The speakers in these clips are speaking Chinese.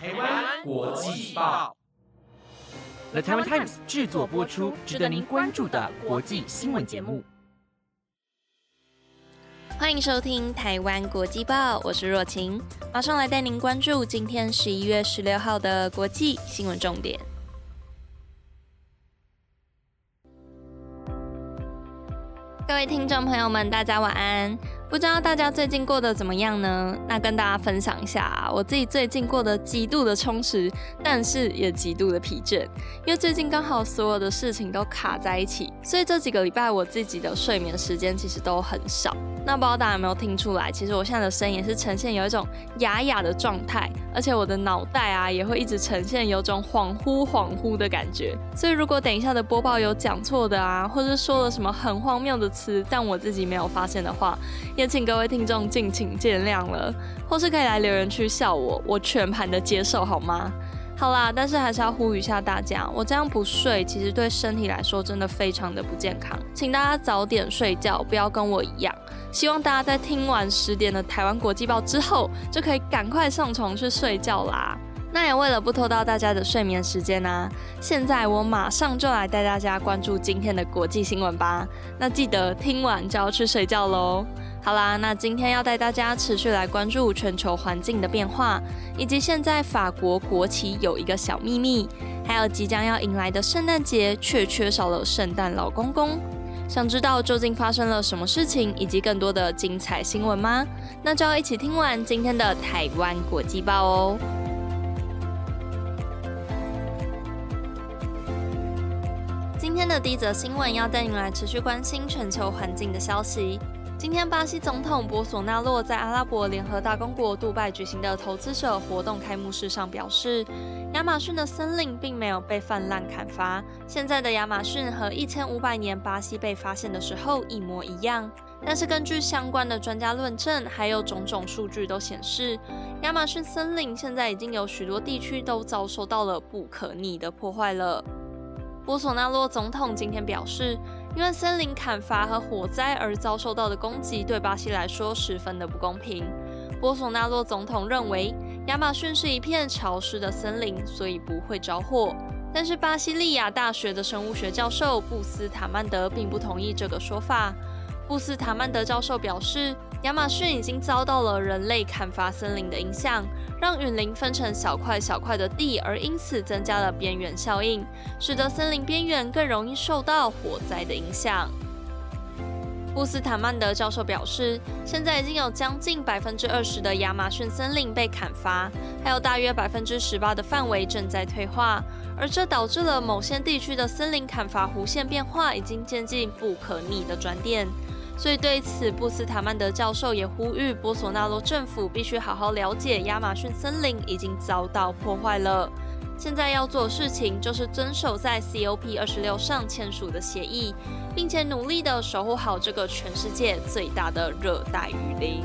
台湾国际报，The Taiwan Times 制作播出，值得您关注的国际新闻节目。欢迎收听《台湾国际报》，我是若晴，马上来带您关注今天十一月十六号的国际新闻重点。各位听众朋友们，大家晚安。不知道大家最近过得怎么样呢？那跟大家分享一下，我自己最近过得极度的充实，但是也极度的疲倦，因为最近刚好所有的事情都卡在一起，所以这几个礼拜我自己的睡眠时间其实都很少。那不知道大家有没有听出来，其实我现在的声音是呈现有一种哑哑的状态，而且我的脑袋啊也会一直呈现有种恍惚恍惚的感觉。所以如果等一下的播报有讲错的啊，或是说了什么很荒谬的词，但我自己没有发现的话，也请各位听众敬请见谅了，或是可以来留言区笑我，我全盘的接受好吗？好啦，但是还是要呼吁一下大家，我这样不睡，其实对身体来说真的非常的不健康，请大家早点睡觉，不要跟我一样。希望大家在听完十点的台湾国际报之后，就可以赶快上床去睡觉啦。那也为了不拖到大家的睡眠时间呢，现在我马上就来带大家关注今天的国际新闻吧。那记得听完就要去睡觉喽。好啦，那今天要带大家持续来关注全球环境的变化，以及现在法国国旗有一个小秘密，还有即将要迎来的圣诞节却缺少了圣诞老公公。想知道究竟发生了什么事情，以及更多的精彩新闻吗？那就要一起听完今天的台湾国际报哦。的第一则新闻要带您来持续关心全球环境的消息。今天，巴西总统博索纳洛在阿拉伯联合大公国杜拜举行的投资者活动开幕式上表示，亚马逊的森林并没有被泛滥砍伐。现在的亚马逊和一千五百年巴西被发现的时候一模一样。但是，根据相关的专家论证，还有种种数据都显示，亚马逊森林现在已经有许多地区都遭受到了不可逆的破坏了。波索纳洛总统今天表示。因为森林砍伐和火灾而遭受到的攻击，对巴西来说十分的不公平。波索纳洛总统认为，亚马逊是一片潮湿的森林，所以不会着火。但是，巴西利亚大学的生物学教授布斯塔曼德并不同意这个说法。布斯塔曼德教授表示。亚马逊已经遭到了人类砍伐森林的影响，让雨林分成小块小块的地，而因此增加了边缘效应，使得森林边缘更容易受到火灾的影响。布斯塔曼德教授表示，现在已经有将近百分之二十的亚马逊森林被砍伐，还有大约百分之十八的范围正在退化，而这导致了某些地区的森林砍伐弧线变化已经接近不可逆的转点。所以对此，布斯塔曼德教授也呼吁波索纳罗政府必须好好了解亚马逊森林已经遭到破坏了。现在要做事情就是遵守在 COP 二十六上签署的协议，并且努力的守护好这个全世界最大的热带雨林。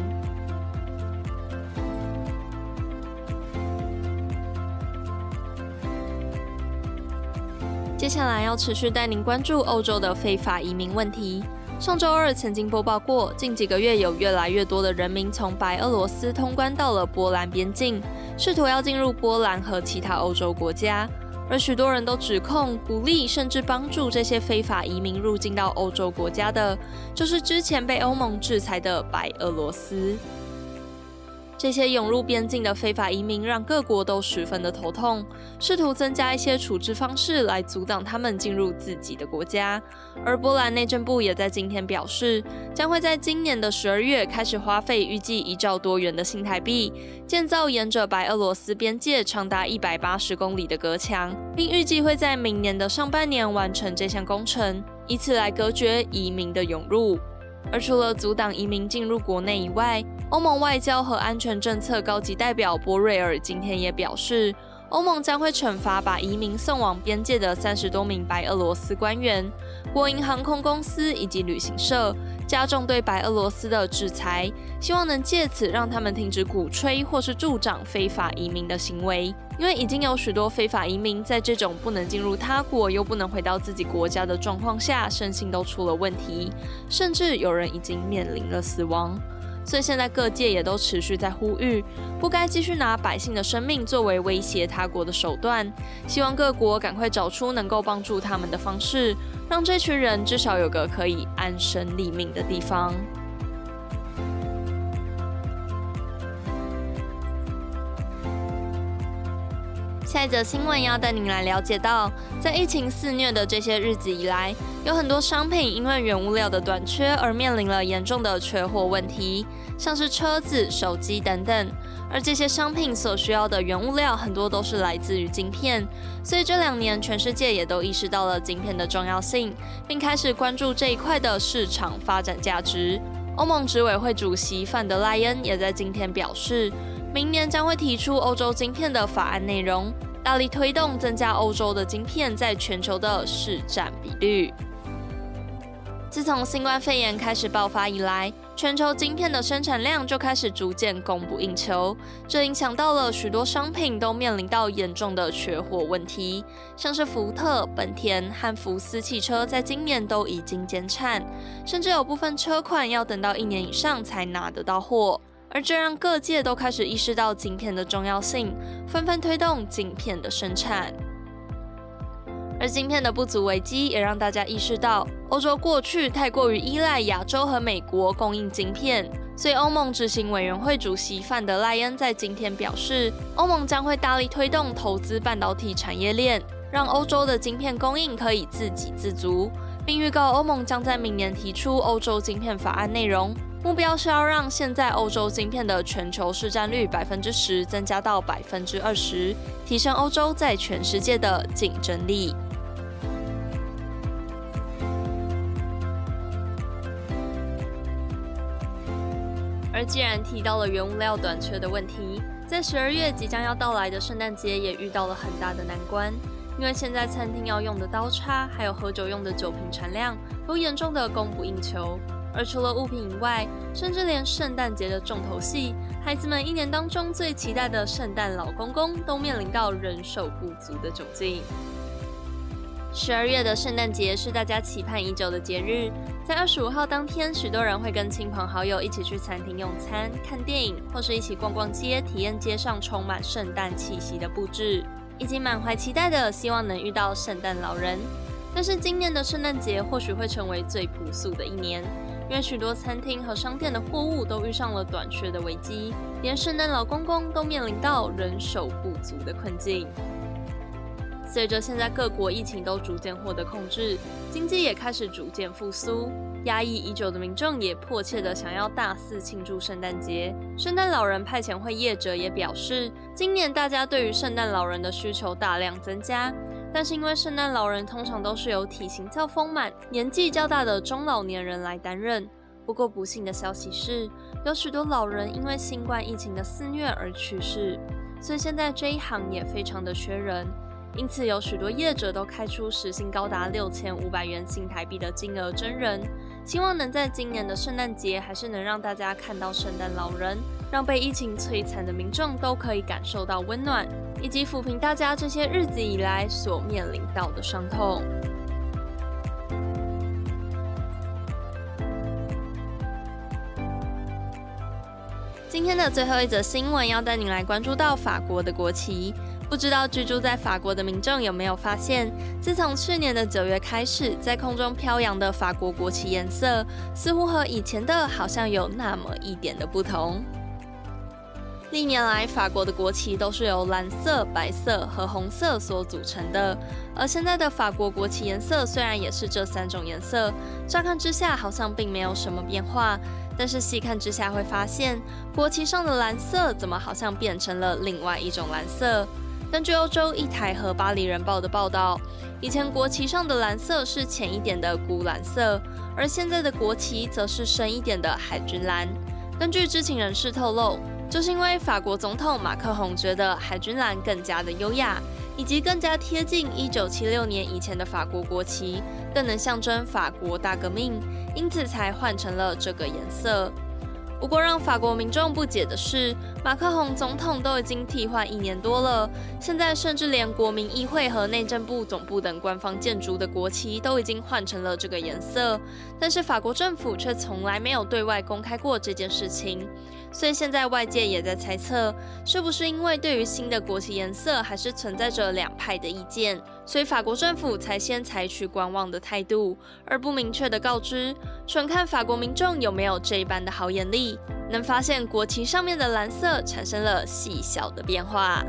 接下来要持续带您关注欧洲的非法移民问题。上周二曾经播报过，近几个月有越来越多的人民从白俄罗斯通关到了波兰边境，试图要进入波兰和其他欧洲国家，而许多人都指控、鼓励甚至帮助这些非法移民入境到欧洲国家的，就是之前被欧盟制裁的白俄罗斯。这些涌入边境的非法移民让各国都十分的头痛，试图增加一些处置方式来阻挡他们进入自己的国家。而波兰内政部也在今天表示，将会在今年的十二月开始花费预计一兆多元的新台币，建造沿着白俄罗斯边界长达一百八十公里的隔墙，并预计会在明年的上半年完成这项工程，以此来隔绝移民的涌入。而除了阻挡移民进入国内以外，欧盟外交和安全政策高级代表博瑞尔今天也表示，欧盟将会惩罚把移民送往边界的三十多名白俄罗斯官员、国营航空公司以及旅行社，加重对白俄罗斯的制裁，希望能借此让他们停止鼓吹或是助长非法移民的行为。因为已经有许多非法移民在这种不能进入他国又不能回到自己国家的状况下，身心都出了问题，甚至有人已经面临了死亡。所以现在各界也都持续在呼吁，不该继续拿百姓的生命作为威胁他国的手段，希望各国赶快找出能够帮助他们的方式，让这群人至少有个可以安身立命的地方。下一则新闻要带您来了解到，在疫情肆虐的这些日子以来，有很多商品因为原物料的短缺而面临了严重的缺货问题，像是车子、手机等等。而这些商品所需要的原物料很多都是来自于晶片，所以这两年全世界也都意识到了晶片的重要性，并开始关注这一块的市场发展价值。欧盟执委会主席范德莱恩也在今天表示。明年将会提出欧洲晶片的法案内容，大力推动增加欧洲的晶片在全球的市占比率。自从新冠肺炎开始爆发以来，全球晶片的生产量就开始逐渐供不应求，这影响到了许多商品都面临到严重的缺货问题，像是福特、本田和福斯汽车在今年都已经减产，甚至有部分车款要等到一年以上才拿得到货。而这让各界都开始意识到晶片的重要性，纷纷推动晶片的生产。而晶片的不足危机也让大家意识到，欧洲过去太过于依赖亚洲和美国供应晶片，所以欧盟执行委员会主席范德赖恩在今天表示，欧盟将会大力推动投资半导体产业链，让欧洲的晶片供应可以自给自足，并预告欧盟将在明年提出欧洲晶片法案内容。目标是要让现在欧洲晶片的全球市占率百分之十增加到百分之二十，提升欧洲在全世界的竞争力。而既然提到了原物料短缺的问题，在十二月即将要到来的圣诞节也遇到了很大的难关，因为现在餐厅要用的刀叉，还有喝酒用的酒瓶产量，都严重的供不应求。而除了物品以外，甚至连圣诞节的重头戏，孩子们一年当中最期待的圣诞老公公，都面临到人手不足的窘境。十二月的圣诞节是大家期盼已久的节日，在二十五号当天，许多人会跟亲朋好友一起去餐厅用餐、看电影，或是一起逛逛街，体验街上充满圣诞气息的布置，以及满怀期待的希望能遇到圣诞老人。但是今年的圣诞节或许会成为最朴素的一年。因为许多餐厅和商店的货物都遇上了短缺的危机，连圣诞老公公都面临到人手不足的困境。随着现在各国疫情都逐渐获得控制，经济也开始逐渐复苏，压抑已久的民众也迫切的想要大肆庆祝圣诞节。圣诞老人派遣会业者也表示，今年大家对于圣诞老人的需求大量增加。但是因为圣诞老人通常都是由体型较丰满、年纪较大的中老年人来担任。不过不幸的消息是，有许多老人因为新冠疫情的肆虐而去世，所以现在这一行也非常的缺人。因此有许多业者都开出时薪高达六千五百元新台币的金额真人，希望能在今年的圣诞节还是能让大家看到圣诞老人，让被疫情摧残的民众都可以感受到温暖。以及抚平大家这些日子以来所面临到的伤痛。今天的最后一则新闻要带您来关注到法国的国旗。不知道居住在法国的民众有没有发现，自从去年的九月开始，在空中飘扬的法国国旗颜色似乎和以前的好像有那么一点的不同。历年来，法国的国旗都是由蓝色、白色和红色所组成的。而现在的法国国旗颜色虽然也是这三种颜色，乍看之下好像并没有什么变化，但是细看之下会发现，国旗上的蓝色怎么好像变成了另外一种蓝色？根据欧洲一台和巴黎人报的报道，以前国旗上的蓝色是浅一点的钴蓝色，而现在的国旗则是深一点的海军蓝。根据知情人士透露。就是因为法国总统马克宏觉得海军蓝更加的优雅，以及更加贴近一九七六年以前的法国国旗，更能象征法国大革命，因此才换成了这个颜色。不过，让法国民众不解的是，马克宏总统都已经替换一年多了，现在甚至连国民议会和内政部总部等官方建筑的国旗都已经换成了这个颜色，但是法国政府却从来没有对外公开过这件事情。所以现在外界也在猜测，是不是因为对于新的国旗颜色还是存在着两派的意见，所以法国政府才先采取观望的态度，而不明确的告知，纯看法国民众有没有这一般的好眼力，能发现国旗上面的蓝色产生了细小的变化。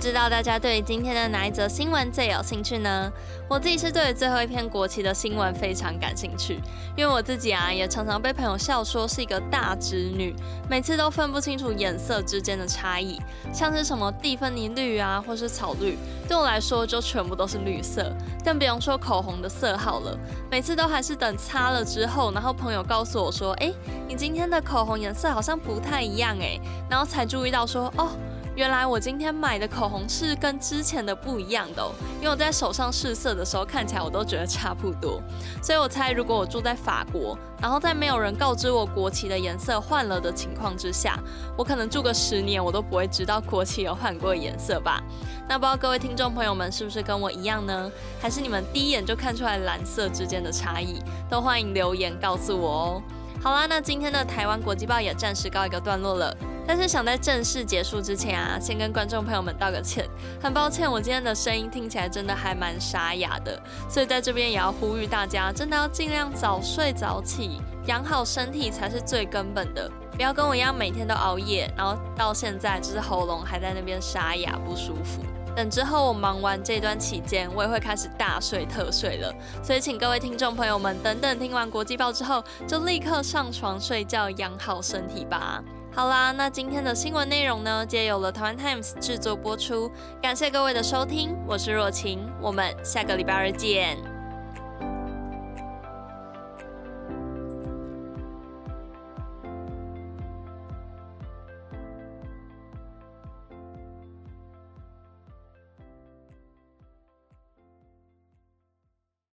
知道大家对今天的哪一则新闻最有兴趣呢？我自己是对最后一篇国旗的新闻非常感兴趣，因为我自己啊也常常被朋友笑说是一个大直女，每次都分不清楚颜色之间的差异，像是什么蒂芬尼绿啊，或是草绿，对我来说就全部都是绿色，更不用说口红的色号了，每次都还是等擦了之后，然后朋友告诉我说，哎，你今天的口红颜色好像不太一样哎，然后才注意到说，哦。原来我今天买的口红是跟之前的不一样的哦，因为我在手上试色的时候看起来我都觉得差不多，所以我猜如果我住在法国，然后在没有人告知我国旗的颜色换了的情况之下，我可能住个十年我都不会知道国旗有换过颜色吧？那不知道各位听众朋友们是不是跟我一样呢？还是你们第一眼就看出来蓝色之间的差异？都欢迎留言告诉我哦。好啦，那今天的台湾国际报也暂时告一个段落了。但是想在正式结束之前啊，先跟观众朋友们道个歉，很抱歉我今天的声音听起来真的还蛮沙哑的，所以在这边也要呼吁大家，真的要尽量早睡早起，养好身体才是最根本的，不要跟我一样每天都熬夜，然后到现在就是喉咙还在那边沙哑不舒服。等之后我忙完这段期间，我也会开始大睡特睡了。所以请各位听众朋友们，等等听完国际报之后，就立刻上床睡觉，养好身体吧。好啦，那今天的新闻内容呢，皆由了台湾 Times 制作播出。感谢各位的收听，我是若晴，我们下个礼拜二见。